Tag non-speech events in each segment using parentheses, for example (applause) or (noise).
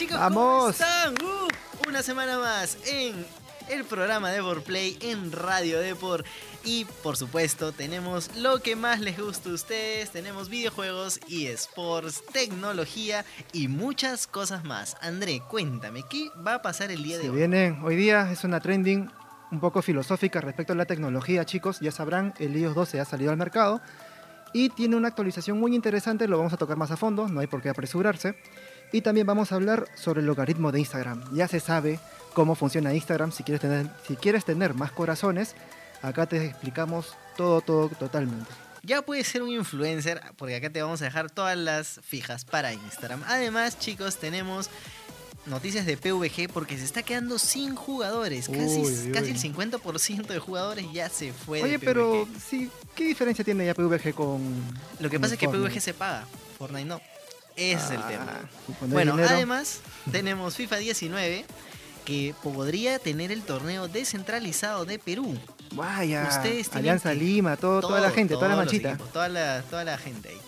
chicos? ¡Vamos! ¿Cómo están? Uh, una semana más en el programa de Play en Radio Deport. Y por supuesto, tenemos lo que más les gusta a ustedes: tenemos videojuegos, y sports, tecnología y muchas cosas más. André, cuéntame, ¿qué va a pasar el día de Se hoy? viene, hoy día es una trending un poco filosófica respecto a la tecnología, chicos. Ya sabrán, el iOS 12 ha salido al mercado y tiene una actualización muy interesante, lo vamos a tocar más a fondo, no hay por qué apresurarse. Y también vamos a hablar sobre el logaritmo de Instagram. Ya se sabe cómo funciona Instagram, si quieres tener, si quieres tener más corazones, acá te explicamos todo, todo totalmente. Ya puedes ser un influencer, porque acá te vamos a dejar todas las fijas para Instagram. Además, chicos, tenemos noticias de PvG porque se está quedando sin jugadores. Casi, Uy, uy, casi el 50% de jugadores ya se fue de Oye, PvG. pero sí, ¿qué diferencia tiene ya PvG con... Lo que con pasa es que? PvG se paga, Fortnite no. Ese es el Ah, tema. Bueno, dinero- además tenemos FIFA 19 que podría tener el torneo descentralizado de Perú. Vaya, Ustedes Alianza que- Lima, todo, toda la gente, toda la manchita. equipos, toda, la, toda la gente ahí.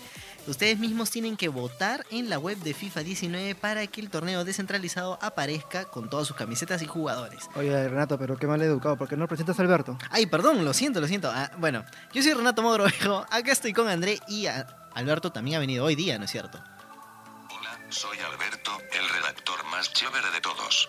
Ustedes mismos tienen que votar en la web de FIFA 19 para que el torneo descentralizado aparezca con todas sus camisetas y jugadores. Oye, Renato, pero qué mal educado, ¿por qué no presentas a Alberto? Ay, perdón, lo siento, lo siento. Ah, bueno, yo soy Renato Modrovejo, acá estoy con André y a- Alberto también ha venido hoy día, ¿no es cierto? Soy Alberto, el redactor más chévere de todos.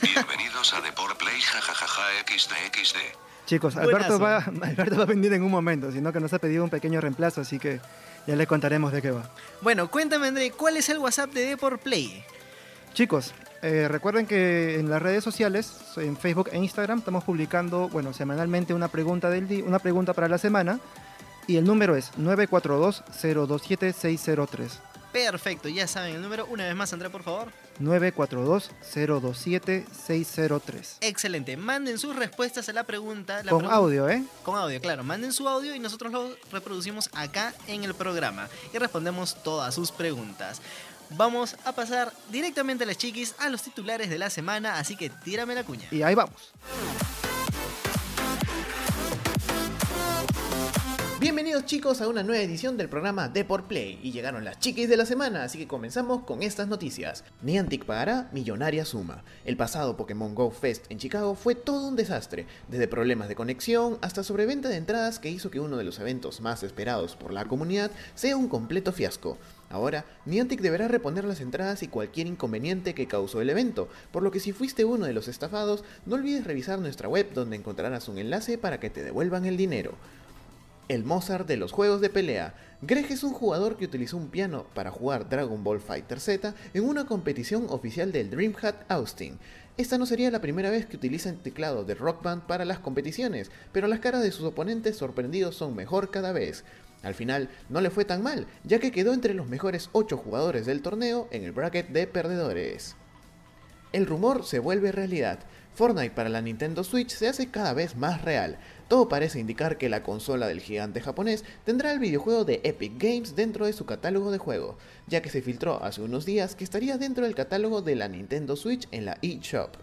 Bienvenidos a Deport Play jajajaja XDXD. Chicos, Alberto va. Alberto va a venir en un momento, sino que nos ha pedido un pequeño reemplazo, así que ya le contaremos de qué va. Bueno, cuéntame André, ¿cuál es el WhatsApp de Deport Play? Chicos, eh, recuerden que en las redes sociales, en Facebook e Instagram, estamos publicando, bueno, semanalmente una pregunta del día, una pregunta para la semana, y el número es 942-027-603. Perfecto, ya saben el número. Una vez más, André, por favor. 942-027-603. Excelente. Manden sus respuestas a la pregunta. la Con audio, ¿eh? Con audio, claro. Manden su audio y nosotros lo reproducimos acá en el programa y respondemos todas sus preguntas. Vamos a pasar directamente a las chiquis a los titulares de la semana, así que tírame la cuña. Y ahí vamos. Bienvenidos chicos a una nueva edición del programa Deport Play y llegaron las chiquis de la semana, así que comenzamos con estas noticias. Niantic pagará millonaria suma. El pasado Pokémon Go Fest en Chicago fue todo un desastre, desde problemas de conexión hasta sobreventa de entradas que hizo que uno de los eventos más esperados por la comunidad sea un completo fiasco. Ahora, Niantic deberá reponer las entradas y cualquier inconveniente que causó el evento, por lo que si fuiste uno de los estafados, no olvides revisar nuestra web donde encontrarás un enlace para que te devuelvan el dinero. El Mozart de los juegos de pelea. Greg es un jugador que utilizó un piano para jugar Dragon Ball Fighter Z en una competición oficial del DreamHack Austin. Esta no sería la primera vez que utiliza el teclado de Rock Band para las competiciones, pero las caras de sus oponentes sorprendidos son mejor cada vez. Al final, no le fue tan mal, ya que quedó entre los mejores 8 jugadores del torneo en el bracket de perdedores. El rumor se vuelve realidad. Fortnite para la Nintendo Switch se hace cada vez más real. Todo parece indicar que la consola del gigante japonés tendrá el videojuego de Epic Games dentro de su catálogo de juegos, ya que se filtró hace unos días que estaría dentro del catálogo de la Nintendo Switch en la eShop.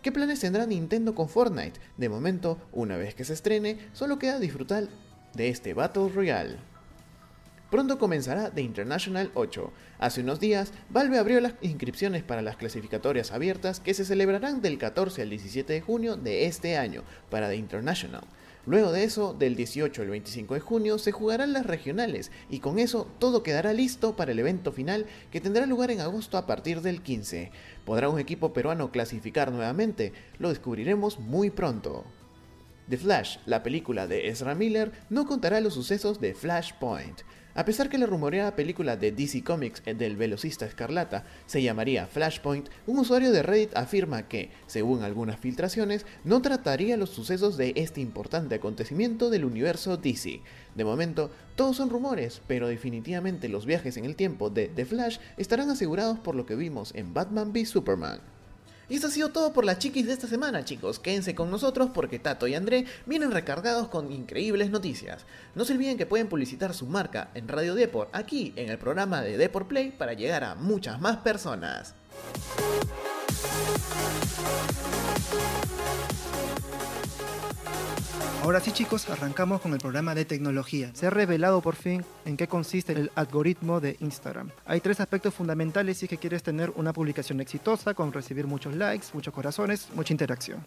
¿Qué planes tendrá Nintendo con Fortnite? De momento, una vez que se estrene, solo queda disfrutar de este Battle Royale. Pronto comenzará The International 8. Hace unos días, Valve abrió las inscripciones para las clasificatorias abiertas que se celebrarán del 14 al 17 de junio de este año para The International. Luego de eso, del 18 al 25 de junio se jugarán las regionales y con eso todo quedará listo para el evento final que tendrá lugar en agosto a partir del 15. ¿Podrá un equipo peruano clasificar nuevamente? Lo descubriremos muy pronto. The Flash, la película de Ezra Miller, no contará los sucesos de Flashpoint. A pesar que la rumoreada película de DC Comics del velocista escarlata se llamaría Flashpoint, un usuario de Reddit afirma que, según algunas filtraciones, no trataría los sucesos de este importante acontecimiento del universo DC. De momento, todos son rumores, pero definitivamente los viajes en el tiempo de The Flash estarán asegurados por lo que vimos en Batman v Superman. Y esto ha sido todo por las chiquis de esta semana, chicos. Quédense con nosotros porque Tato y André vienen recargados con increíbles noticias. No se olviden que pueden publicitar su marca en Radio Deport, aquí en el programa de Deport Play, para llegar a muchas más personas. Ahora sí chicos, arrancamos con el programa de tecnología. Se ha revelado por fin en qué consiste el algoritmo de Instagram. Hay tres aspectos fundamentales si es que quieres tener una publicación exitosa con recibir muchos likes, muchos corazones, mucha interacción.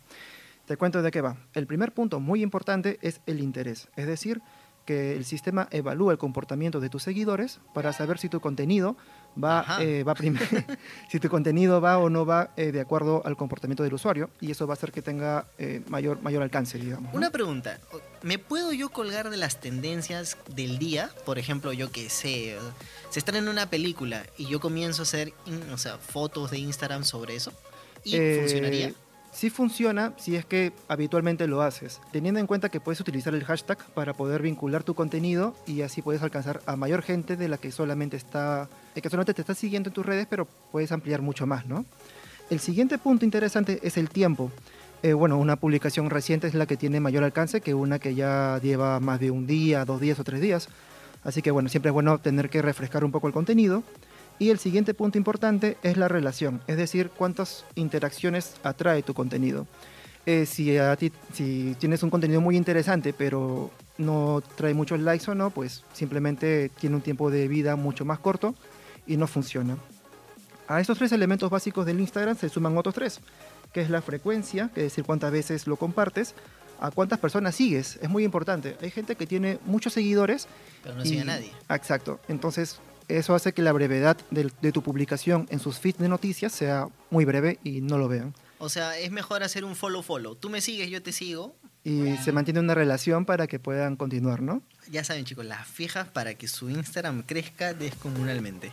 Te cuento de qué va. El primer punto muy importante es el interés, es decir, que el sistema evalúa el comportamiento de tus seguidores para saber si tu contenido va, eh, va (laughs) si tu contenido va o no va eh, de acuerdo al comportamiento del usuario y eso va a hacer que tenga eh, mayor, mayor alcance, digamos. ¿no? Una pregunta, ¿me puedo yo colgar de las tendencias del día? Por ejemplo, yo que sé, se estrena una película y yo comienzo a hacer, o sea, fotos de Instagram sobre eso. ¿Y Eh, funcionaría? Sí funciona si es que habitualmente lo haces, teniendo en cuenta que puedes utilizar el hashtag para poder vincular tu contenido y así puedes alcanzar a mayor gente de la que solamente está, que solamente te está siguiendo en tus redes, pero puedes ampliar mucho más, ¿no? El siguiente punto interesante es el tiempo. Eh, bueno, una publicación reciente es la que tiene mayor alcance que una que ya lleva más de un día, dos días o tres días. Así que bueno, siempre es bueno tener que refrescar un poco el contenido. Y el siguiente punto importante es la relación, es decir, cuántas interacciones atrae tu contenido. Eh, si, a ti, si tienes un contenido muy interesante, pero no trae muchos likes o no, pues simplemente tiene un tiempo de vida mucho más corto y no funciona. A estos tres elementos básicos del Instagram se suman otros tres, que es la frecuencia, que es decir cuántas veces lo compartes, a cuántas personas sigues, es muy importante. Hay gente que tiene muchos seguidores Pero no sigue y- a nadie. Exacto. Entonces, eso hace que la brevedad de, tu publicación en sus feeds de noticias sea muy breve y no lo vean. O sea, es mejor hacer un follow-follow. Tú me sigues, yo te sigo. Y se mantiene una relación para que puedan continuar, ¿no? Ya saben, chicos, las fijas para que su Instagram crezca descomunalmente.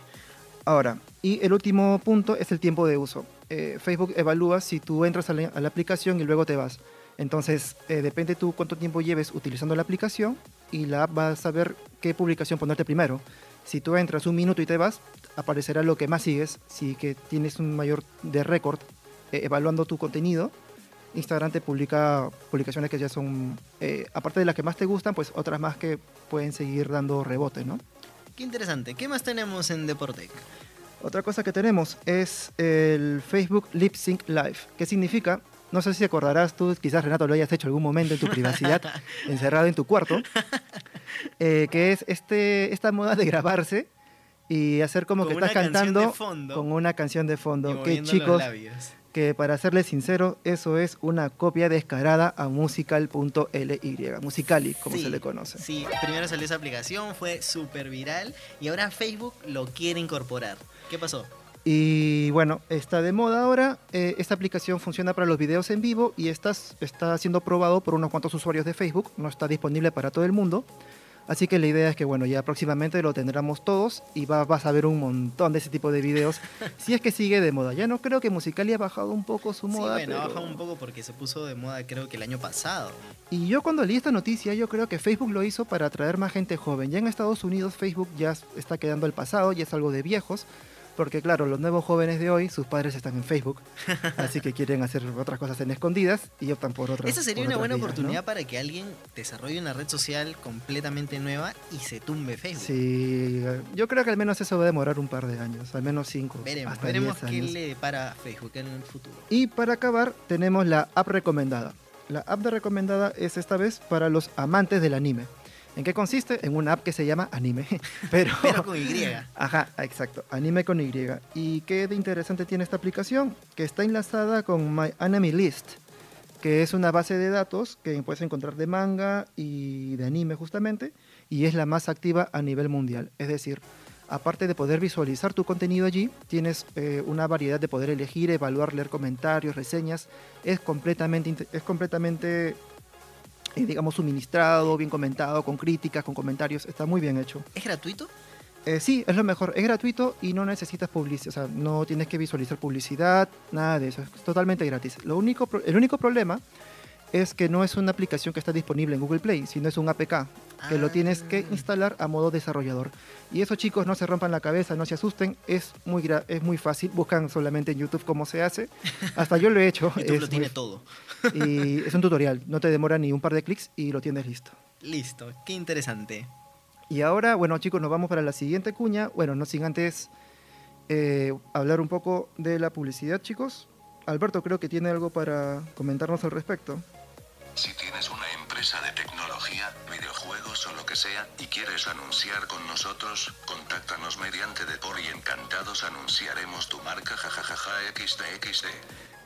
Ahora, y el último punto es el tiempo de uso. Eh, Facebook evalúa si tú entras a la, a la aplicación y luego te vas. Entonces, eh, depende tú cuánto tiempo lleves utilizando la aplicación y la app va a saber qué publicación ponerte primero. Si tú entras un minuto y te vas, aparecerá lo que más sigues. Si que tienes un mayor de récord eh, evaluando tu contenido, Instagram te publica publicaciones que ya son, eh, aparte de las que más te gustan, pues otras más que pueden seguir dando rebote, ¿no? Qué interesante. ¿Qué más tenemos en Deportec? Otra cosa que tenemos es el Facebook Lip Sync Live. ¿Qué significa? No sé si acordarás tú, quizás Renato lo hayas hecho algún momento en tu privacidad, (laughs) encerrado en tu cuarto, eh, que es este, esta moda de grabarse y hacer como Con que estás cantando fondo. con una canción de fondo. Que chicos, que para serles sincero, eso es una copia descarada a musical.ly, musicali, como Sí, se le conoce. Sí, primero salió esa aplicación, fue súper viral y ahora Facebook lo quiere incorporar. ¿Qué pasó? Y bueno, está de moda ahora. eh, esta aplicación funciona para los videos en vivo y está, está siendo probado por unos cuantos usuarios de Facebook. No está disponible para todo el mundo. Así que la idea es que bueno, ya próximamente lo tendremos todos y va- vas a ver un montón de ese tipo de videos. (laughs) si es que sigue de moda. Ya no creo que Musical.ly ha bajado un poco su moda. sí, bueno, ha bajado un poco porque se puso de moda creo que el año pasado. Y yo cuando leí esta noticia, yo creo que Facebook lo hizo para atraer más gente joven. Ya en Estados Unidos Facebook ya está quedando al pasado, ya es algo de viejos. Porque claro, los nuevos jóvenes de hoy, sus padres están en Facebook, (laughs) así que quieren hacer otras cosas en escondidas y optan por otras. Esa sería una buena vías, ¿no? oportunidad para que alguien desarrolle una red social completamente nueva y se tumbe Facebook. Sí, yo creo que al menos eso va a demorar un par de años, al menos cinco, Veremos, hasta veremos 10 qué años. le depara Facebook en el futuro. Y para acabar, tenemos la app recomendada. La app de recomendada es esta vez para los amantes del anime. ¿En qué consiste? En una app que se llama Anime. (laughs) Pero, (laughs) Pero con Y. Ajá, exacto. Anime con Y. ¿Y qué de interesante tiene esta aplicación? Que está enlazada con My Anime List, que es una base de datos que puedes encontrar de manga y de anime justamente, y es la más activa a nivel mundial. Es decir, aparte de poder visualizar tu contenido allí, tienes eh, una variedad de poder elegir, evaluar, leer comentarios, reseñas. Es completamente, es completamente eh, digamos, suministrado, bien comentado, con críticas, con comentarios. Está muy bien hecho. ¿Es gratuito? Eh, sí, es lo mejor. Es gratuito y no necesitas publicidad. O sea, no tienes que visualizar publicidad, nada de eso. Es totalmente gratis. Lo único, el único problema es que no es una aplicación que está disponible en Google Play, sino es un APK que lo tienes que Ah. instalar a modo desarrollador. Y eso, chicos, no se rompan la cabeza, no se asusten. Es muy, gra- es muy fácil. Buscan solamente en YouTube cómo se hace. Hasta yo lo he hecho. (laughs) YouTube es lo tiene muy- todo. Y es un tutorial. No te demora ni un par de clics y lo tienes listo. Listo, qué interesante. Y ahora, bueno chicos, nos vamos para la siguiente cuña. Bueno, no sin antes eh, hablar un poco de la publicidad, chicos. Alberto creo que tiene algo para comentarnos al respecto. Si tienes una empresa de tecnología, videojuegos o lo que sea, y quieres anunciar con nosotros, contáctanos mediante Depor y encantados anunciaremos tu marca jajajaja xdxd.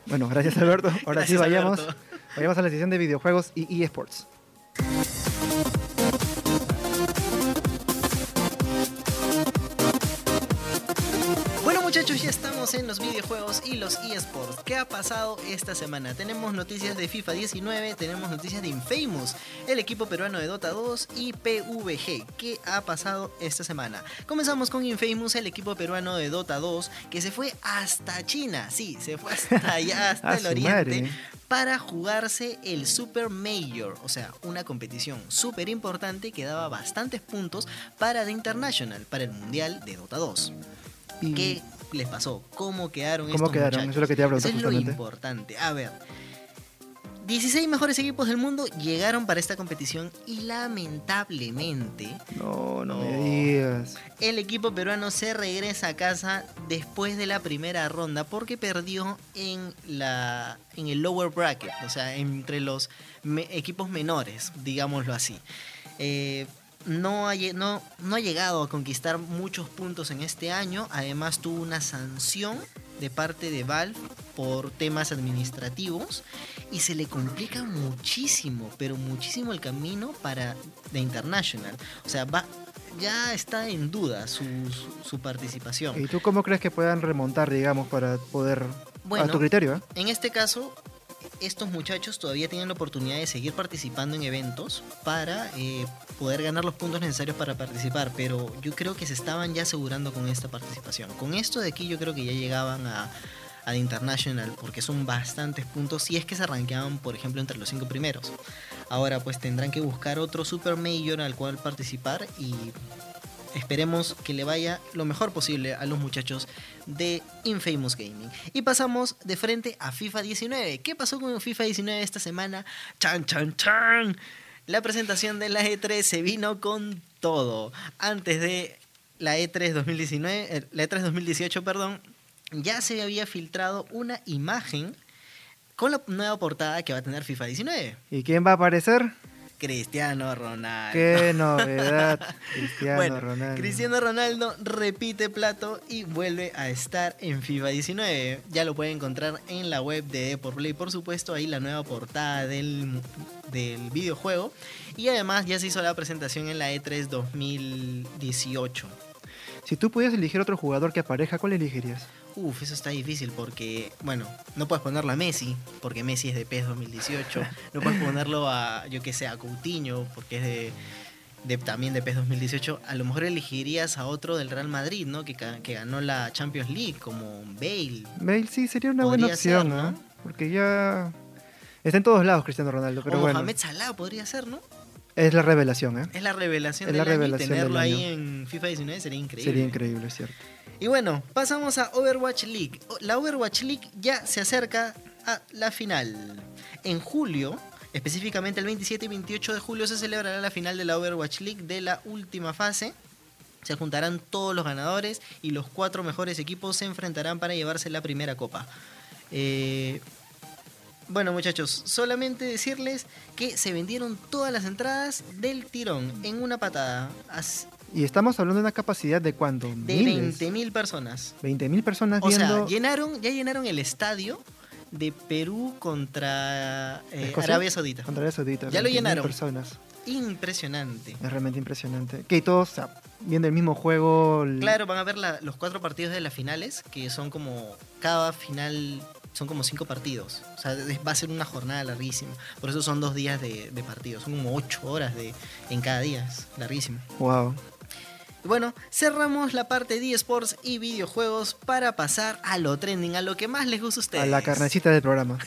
Bueno, gracias Alberto. Ahora sí vayamos, Alberto. vayamos a la sesión de videojuegos y eSports. En los videojuegos y los eSports. ¿Qué ha pasado esta semana? Tenemos noticias de FIFA 19, tenemos noticias de Infamous, el equipo peruano de Dota 2 y PVG. ¿Qué ha pasado esta semana? Comenzamos con Infamous, el equipo peruano de Dota 2, que se fue hasta China. Sí, se fue hasta (laughs) allá, hasta el oriente. madre. Para jugarse el Super Major, o sea, una competición súper importante que daba bastantes puntos para The International, para el Mundial de Dota 2. Y ¿Qué les pasó? ¿Cómo quedaron ¿Cómo estos quedaron? muchachos? Eso es lo que te iba a Eso es lo importante. A ver. 16 mejores equipos del mundo llegaron para esta competición y lamentablemente No, no me digas. el equipo peruano se regresa a casa después de la primera ronda porque perdió en la en el lower bracket, o sea, entre los me- equipos menores, digámoslo así. Eh, no ha, no, no ha llegado a conquistar muchos puntos en este año. Además tuvo una sanción de parte de Valve por temas administrativos y se le complica muchísimo, pero muchísimo el camino para The International. O sea, va, ya está en duda su, su- su participación. ¿Y tú cómo crees que puedan remontar, digamos, para poder... Bueno, a tu criterio, ¿eh? En este caso, estos muchachos todavía tienen la oportunidad de seguir participando en eventos para eh, poder ganar los puntos necesarios para participar, pero yo creo que se estaban ya asegurando con esta participación. Con esto de aquí yo creo que ya llegaban a, a The International, porque son bastantes puntos, si es que se arranqueaban, por ejemplo, entre los cinco primeros. Ahora pues tendrán que buscar otro Super Major al cual participar y esperemos que le vaya lo mejor posible a los muchachos de Infamous Gaming. Y pasamos de frente a FIFA 19. ¿Qué pasó con FIFA 19 esta semana? ¡Chan, chan, chan! La presentación de la E3 se vino con todo. Antes de la E3 2019, eh, la E3 2018, perdón, ya se había filtrado una imagen con la nueva portada que va a tener FIFA 19. ¿Y quién va a aparecer? Cristiano Ronaldo. ¡Qué (laughs) novedad! Cristiano bueno, Ronaldo. Cristiano Ronaldo repite plato y vuelve a estar en FIFA 19. Ya lo pueden encontrar en la web de Play, por supuesto, ahí la nueva portada del, del videojuego. Y además ya se hizo la presentación en la E E3 2018. Si tú pudieras elegir otro jugador que aparezca, ¿cuál elegirías? Uf, eso está difícil porque, bueno, no puedes ponerlo a Messi, porque Messi es de PES 2018. No puedes (laughs) ponerlo a, yo que sé, a Coutinho, porque es de, de- también de PES 2018. A lo mejor elegirías a otro del Real Madrid, ¿no? Que, que ganó la Champions League, como Bale. Bale sí, sería una buena Podría ser, opción, ¿no? Porque ya... Está en todos lados Cristiano Ronaldo, pero o bueno. Mohamed Salah podría ser, ¿no? Es la revelación, ¿eh? Es la revelación Es del la año y revelación tenerlo del ahí en FIFA 19 sería increíble. Sería increíble, es cierto. Y bueno, pasamos a Overwatch League. La Overwatch League ya se acerca a la final. En julio, específicamente el 27 y 28 de julio, se celebrará la final de la Overwatch League de la última fase. Se juntarán todos los ganadores y los cuatro mejores equipos se enfrentarán para llevarse la primera copa. Eh, bueno muchachos, solamente decirles que se vendieron todas las entradas del tirón en una patada. Y estamos hablando de una capacidad de cuánto? De Miles. 20.000 personas. 20.000 personas O viendo... sea, llenaron, ya llenaron el estadio de Perú contra eh, Arabia Saudita. Contra Arabia Saudita. Ya lo 20.000 llenaron. personas. Impresionante. Es realmente impresionante. Que todos o sea, viendo el mismo juego. el- Claro, van a ver la- los cuatro partidos de las finales, que son como. Cada final son como cinco partidos. O sea, va a ser una jornada larguísima. Por eso son dos días de, de partidos. Son como ocho horas de, en cada día. Es larguísimo. Wow. Y bueno, cerramos la parte de eSports y videojuegos para pasar a lo trending, a lo que más les gusta a ustedes. A la carnecita del programa.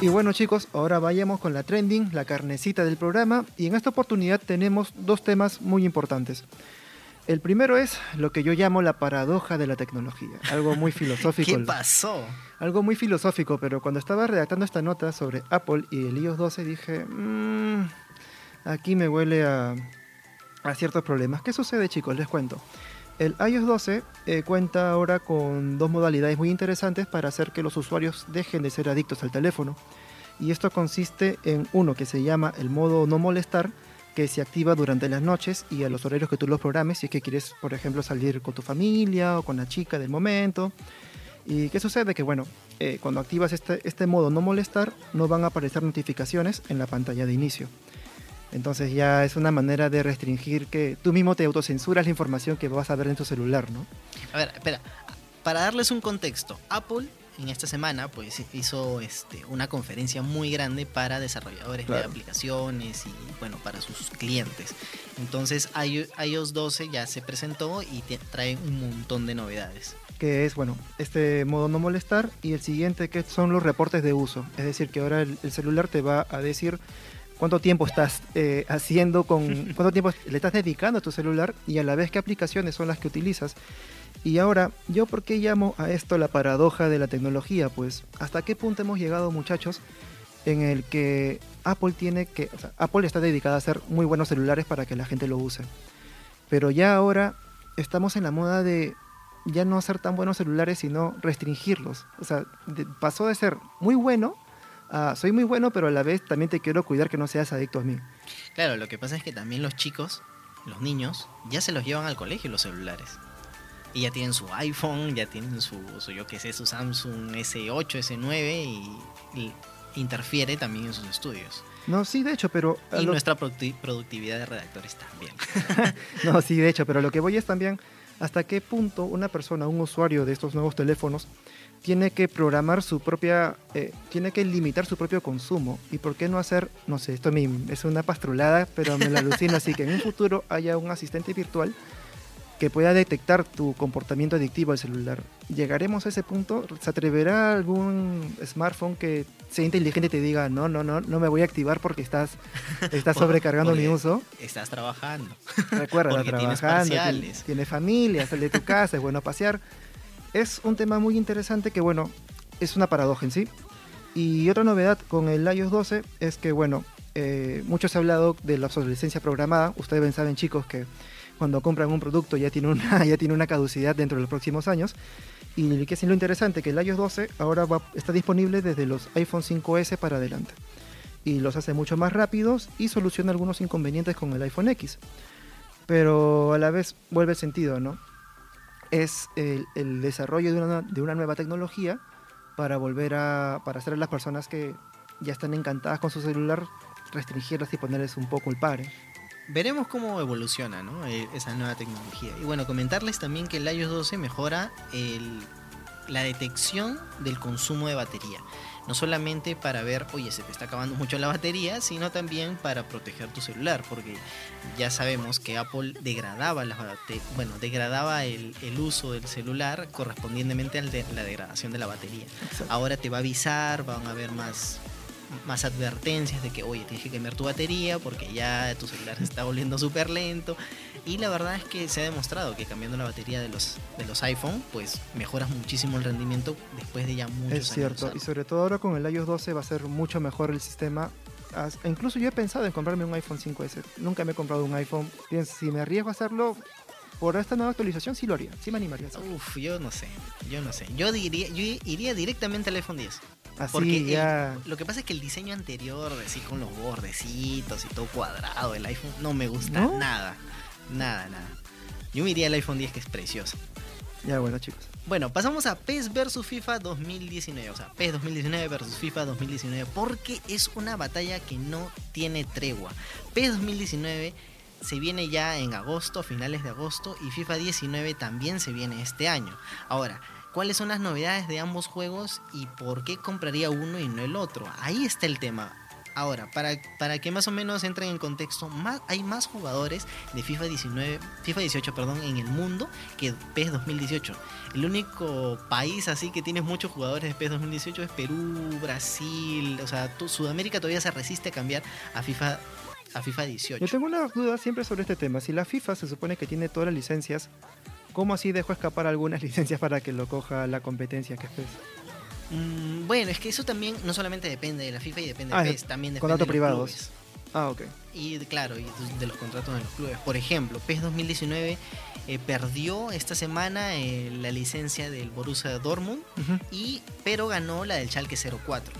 Y bueno chicos, ahora vayamos con la trending, la carnecita del programa. Y en esta oportunidad tenemos dos temas muy importantes. El primero es lo que yo llamo la paradoja de la tecnología. Algo muy (laughs) filosófico. ¿Qué pasó? Algo muy filosófico, pero cuando estaba redactando esta nota sobre Apple y el iOS 12 dije, "Mm, aquí me huele a, a ciertos problemas. ¿Qué sucede chicos? Les cuento. El iOS 12 eh, cuenta ahora con dos modalidades muy interesantes para hacer que los usuarios dejen de ser adictos al teléfono. Y esto consiste en uno que se llama el modo no molestar, que se activa durante las noches y a los horarios que tú los programes, si es que quieres, por ejemplo, salir con tu familia o con la chica del momento. ¿Y qué sucede? Que bueno, eh, cuando activas este, este modo no molestar, no van a aparecer notificaciones en la pantalla de inicio. Entonces ya es una manera de restringir que tú mismo te autocensuras la información que vas a ver en tu celular, ¿no? A ver, espera. Para darles un contexto, Apple en esta semana pues hizo este, una conferencia muy grande para desarrolladores de Claro. aplicaciones y bueno para sus clientes entonces iO- iOS 12 ya se presentó y trae un montón de novedades que es, bueno, este modo no molestar y el siguiente que son los reportes de uso. Es decir, que ahora el, el celular te va a decir cuánto tiempo estás eh, haciendo con, (laughs) cuánto tiempo le estás dedicando a tu celular y a la vez qué aplicaciones son las que utilizas. Y ahora, ¿yo por qué llamo a esto la paradoja de la tecnología? Pues, ¿hasta qué punto hemos llegado, muchachos, en el que Apple tiene que, o sea, Apple está dedicada a hacer muy buenos celulares para que la gente lo use. Pero ya ahora estamos en la moda de ya no hacer tan buenos celulares, sino restringirlos. O sea, pasó de ser muy bueno a soy muy bueno, pero a la vez también te quiero cuidar que no seas adicto a mí. claro lo que pasa es que también los chicos los niños ya se los llevan al colegio los celulares y ya tienen su iPhone ya tienen su, su yo qué sé su Samsung S8 S9 y, y interfiere también en sus estudios No, sí, de hecho, pero... y lo- nuestra producti- productividad de redactores también (laughs) No, sí, de hecho, pero lo que voy es también hasta qué punto una persona, un usuario de estos nuevos teléfonos, tiene que programar su propia, eh, tiene que limitar su propio consumo. ¿Y por qué no hacer, no sé, esto es una pastrulada, pero me la alucino así, que en un futuro haya un asistente virtual que pueda detectar tu comportamiento adictivo al celular. ¿Llegaremos a ese punto? ¿Se atreverá algún smartphone que sea inteligente y te diga, no, no, no, no me voy a activar porque estás, (laughs) estás Por- sobrecargando mi uso? estás trabajando Recuerda, tienes trabajando, ti- parciales. tienes familia, sale de tu casa, es bueno pasear. Es un tema muy interesante que, bueno, es una paradoja en sí. Y otra novedad con el iOS 12 es que, bueno, eh, mucho se ha hablado de la obsolescencia programada. Ustedes bien saben, chicos, que cuando compran un producto ya tiene una, (laughs) ya tiene una caducidad dentro de los próximos años. Y que es lo interesante, que el iOS 12 ahora va- está disponible desde los iPhone 5S para adelante. Y los hace mucho más rápidos y soluciona algunos inconvenientes con el iPhone X. Pero a la vez vuelve el sentido, ¿no? Es el, el desarrollo de una, de una nueva tecnología para volver a, para hacer a las personas que ya están encantadas con su celular, restringirlas y ponerles un poco el pare. Veremos cómo evoluciona ¿no? Eh, esa nueva tecnología. Y bueno, comentarles también que el iOS 12 mejora el- la detección del consumo de batería. No solamente para ver, oye, se te está acabando mucho la batería, sino también para proteger tu celular, porque ya sabemos que Apple degradaba, las bueno, degradaba el, el uso del celular correspondientemente a la degradación de la batería. Ahora te va a avisar, van a haber más, más advertencias de que, oye, tienes que cambiar tu batería porque ya tu celular se está volviendo súper lento. Y la verdad es que se ha demostrado que cambiando la batería de los, de los iPhone, pues mejoras muchísimo el rendimiento después de ya muchos Es cierto, y sobre todo ahora con el iOS 12 va a ser mucho mejor el sistema. Incluso yo he pensado en comprarme un iPhone 5S. Nunca me he comprado un iPhone. Bien, si me arriesgo a hacerlo por esta nueva actualización, sí lo haría. Sí me animaría. Uf, yo no sé, yo no sé. Yo diría, yo iría directamente al iPhone 10. Así Porque el- ya. lo que pasa es que el diseño anterior, así con los bordecitos y todo cuadrado del iPhone, no me gusta ¿No? nada. Nada, nada. Yo me iría al iPhone 10 que es precioso. Ya, bueno, chicos. Bueno, pasamos a PES vs FIFA 2019. O sea, PES 2019 versus FIFA 2019. Porque es una batalla que no tiene tregua. PES 2019 se viene ya en agosto, finales de agosto. Y FIFA 19 también se viene este año. Ahora, ¿cuáles son las novedades de ambos juegos? Y por qué compraría uno y no el otro? Ahí está el tema. Ahora, para, para que más o menos entren en contexto, hay más jugadores de FIFA 19, FIFA 18, perdón, en el mundo que PES 2018. El único país así que tiene muchos jugadores de PES 2018 es Perú, Brasil, o sea, Sudamérica todavía se resiste a cambiar a FIFA a FIFA 18. Yo tengo una duda siempre sobre este tema. Si la FIFA se supone que tiene todas las licencias, ¿cómo así dejó escapar algunas (laughs) licencias para que lo coja la competencia que es PES? Mm, bueno, es que eso también no solamente depende de la FIFA y depende Ah, de PES, también depende de los privados. clubes. Ah, ok. Y claro, y de- de los contratos en los clubes. Por ejemplo, PES 2019 eh, perdió esta semana eh, la licencia del Borussia Dortmund, y, pero ganó la del Schalke 04.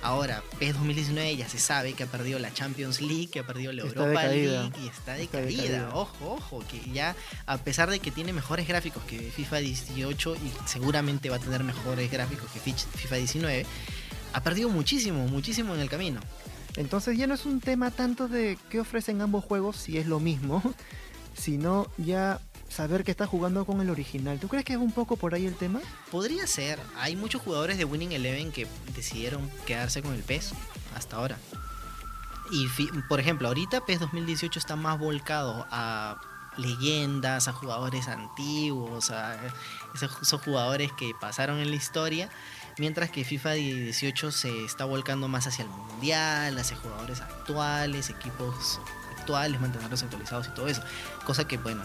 Ahora, PES 2019 ya se sabe que ha perdido la Champions League, que ha perdido la Está Europa decaída. League y está Está decaída. decaída. Ojo, ojo, que ya a pesar de que tiene mejores gráficos que FIFA 18 y seguramente va a tener mejores gráficos que FIFA 19, ha perdido muchísimo, muchísimo en el camino. Entonces ya no es un tema tanto de qué ofrecen ambos juegos si es lo mismo, (laughs) sino ya saber que está jugando con el original. ¿Tú crees que es un poco por ahí el tema? Podría ser. Hay muchos jugadores de Winning Eleven que decidieron quedarse con el PES hasta ahora. Y por ejemplo, ahorita PES 2018 está más volcado a leyendas, a jugadores antiguos, a esos jugadores que pasaron en la historia, mientras que FIFA 18 se está volcando más hacia el mundial, hacia jugadores actuales, equipos actuales, mantenerlos actualizados y todo eso. Cosa que, bueno,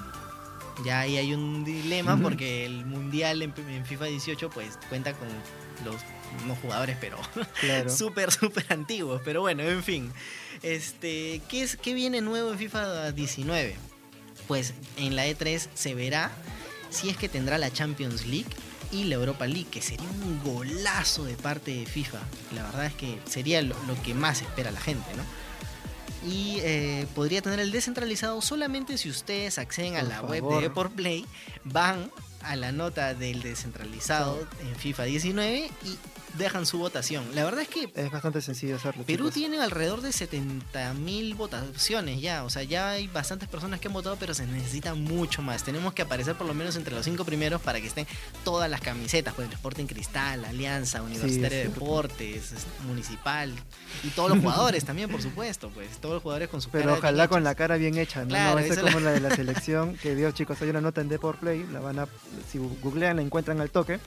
ya ahí hay un dilema porque el mundial en, en FIFA 18 pues cuenta con los no jugadores pero Claro. (laughs) súper súper antiguos pero bueno en fin este ¿qué, es, ¿qué viene nuevo en FIFA 19? pues en la E3 se verá si es que tendrá la Champions League y la Europa League que sería un golazo de parte de FIFA la verdad es que sería lo, lo que más espera la gente ¿no? Y eh, podría tener el descentralizado solamente si ustedes acceden a Por la web de Deport Play, van a la nota del descentralizado en FIFA 19 y dejan su votación. La verdad es que Es bastante sencillo hacerlo. Perú chicos. tiene alrededor de 70.000 votaciones ya, o sea, ya hay bastantes personas que han votado, pero se necesita mucho más. Tenemos que aparecer por lo menos entre los cinco primeros para que estén todas las camisetas, pues el Sporting Cristal, Alianza, Universitario de. Deportes, es- Municipal y todos los jugadores también, por supuesto, pues todos los jugadores con su Pero cara ojalá con la cara bien hecha, ¿no? Claro, no esa esa como la- la de la selección, que Dios chicos, hay una nota en Deport Play, la van a, si googlean la encuentran al toque,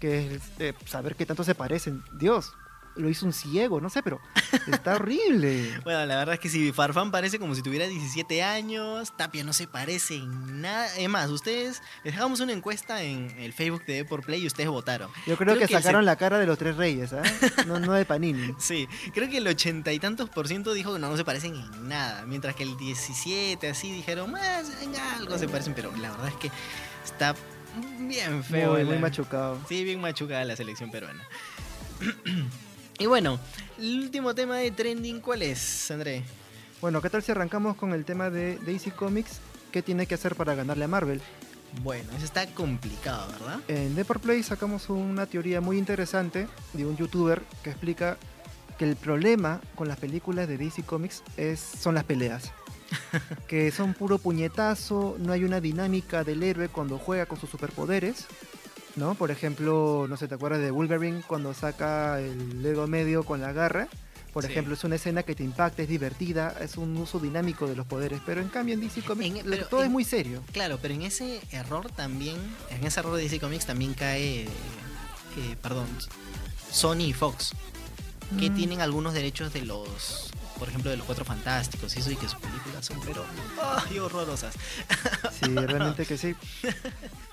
que es eh, saber qué tanto se parecen. Dios, lo hizo un ciego, no sé, pero está (laughs) horrible. Bueno, la verdad es que si Farfán parece como si tuviera 17 años, Tapia no se parece en nada. Es más, ustedes, les dejamos una encuesta en el Facebook de Deport Play y ustedes votaron. Yo creo, Creo que, sacaron se- la cara de los tres reyes, ¿ah? No, no de Panini. (laughs) Sí, creo que el ochenta y tantos por ciento dijo que no, no se parecen en nada, mientras que el 17 así dijeron, más en algo se parecen, pero la verdad es que está bien feo. Muy, la- muy machucado. Sí, bien machucada la selección peruana. (clears throat) y bueno, el último tema de trending, ¿cuál es, André? Bueno, ¿qué tal si arrancamos con el tema de DC Comics? ¿Qué tiene que hacer para ganarle a Marvel? Bueno, eso está complicado, ¿verdad? En Deport Play sacamos una teoría muy interesante de un youtuber que explica que el problema con las películas de DC Comics es, son las peleas. (laughs) que son puro puñetazo, no hay una dinámica del héroe cuando juega con sus superpoderes. ¿No? Por ejemplo, no sé, ¿te acuerdas de Wolverine cuando saca el dedo medio con la garra? Por Sí. ejemplo, es una escena que te impacta, es divertida, es un uso dinámico de los poderes, pero en cambio en DC Comics En- pero todo es muy serio. Claro, pero en ese error también, en ese error de DC Comics también cae, eh, perdón, Sony y Fox, que Mm. tienen algunos derechos de los, por ejemplo, de los Cuatro Fantásticos y eso, y que sus películas son, pero, horrorosas. Sí, realmente que sí.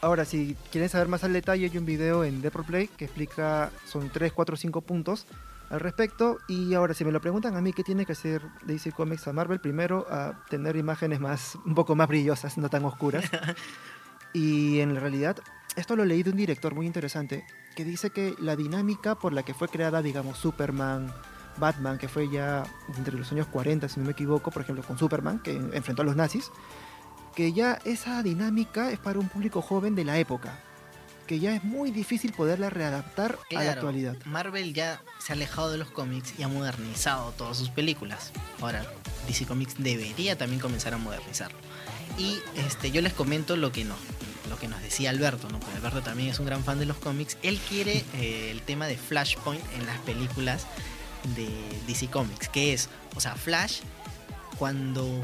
Ahora, si quieren saber más al detalle, hay un video en Deport Play que explica, son 3, 4, 5 puntos al respecto. Y ahora, si me lo preguntan a mí, ¿qué tiene que hacer DC Comics a Marvel? Primero, a tener imágenes más, un poco más brillosas, no tan oscuras. (laughs) Y en realidad, esto lo leí de un director muy interesante, que dice que la dinámica por la que fue creada, digamos, Superman, Batman, que fue ya entre los años 40, si no me equivoco, por ejemplo, con Superman, que enfrentó a los nazis, que ya esa dinámica es para un público joven de la época, que ya es muy difícil poderla readaptar a la Claro, actualidad. Marvel ya se ha alejado de los cómics y ha modernizado todas sus películas. Ahora, DC Comics debería también comenzar a modernizarlo. Y este, yo les comento lo que no, lo que nos decía Alberto, ¿no? Porque Alberto también es un gran fan de los cómics. Él quiere (laughs) eh, el tema de Flashpoint en las películas de DC Comics, que es, o sea, Flash cuando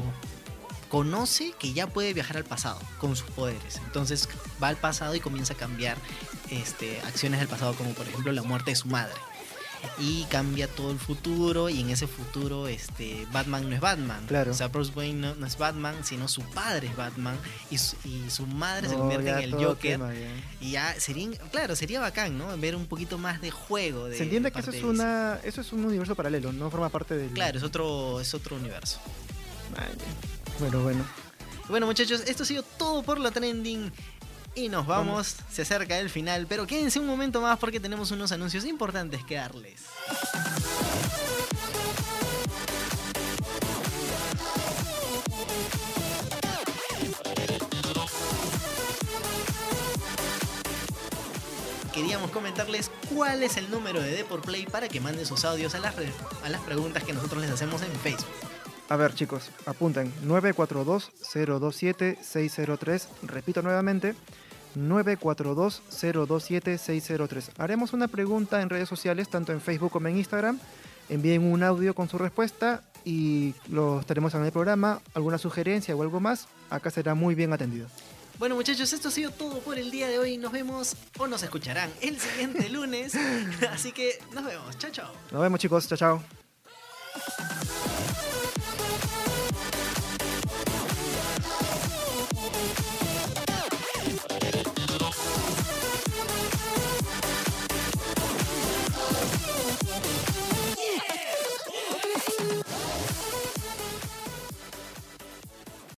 conoce que ya puede viajar al pasado con sus poderes. Entonces va al pasado y comienza a cambiar este, acciones del pasado, como por ejemplo la muerte de su madre. Y cambia todo el futuro y en ese futuro este Batman no es Batman. Claro. O sea, Bruce Wayne no, no es Batman, sino su padre es Batman y su, y su madre se No, convierte en el Joker. Y ya sería, claro, sería bacán, ¿no? Ver un poquito más de juego. De, Se entiende de que eso es una eso es un universo paralelo, no forma parte del Claro, es otro, es otro universo. Bueno, bueno. Bueno, muchachos, esto ha sido todo por la trending. Y nos vamos, se acerca el final, pero quédense un momento más porque tenemos unos anuncios importantes que darles. Queríamos comentarles cuál es el número de D por Play para que manden sus audios a las, re- a las preguntas que nosotros les hacemos en Facebook. A ver, chicos, apunten 942-027-603. Repito nuevamente, 942-027-603. Haremos una pregunta en redes sociales, tanto en Facebook como en Instagram. Envíen un audio con su respuesta y lo estaremos en el programa. Alguna sugerencia o algo más, acá será muy bien atendido. Bueno muchachos, esto ha sido todo por el día de hoy. Nos vemos o nos escucharán el siguiente lunes. (laughs) Así que nos vemos. Chao, chao. Nos vemos, chicos. Chao, chao.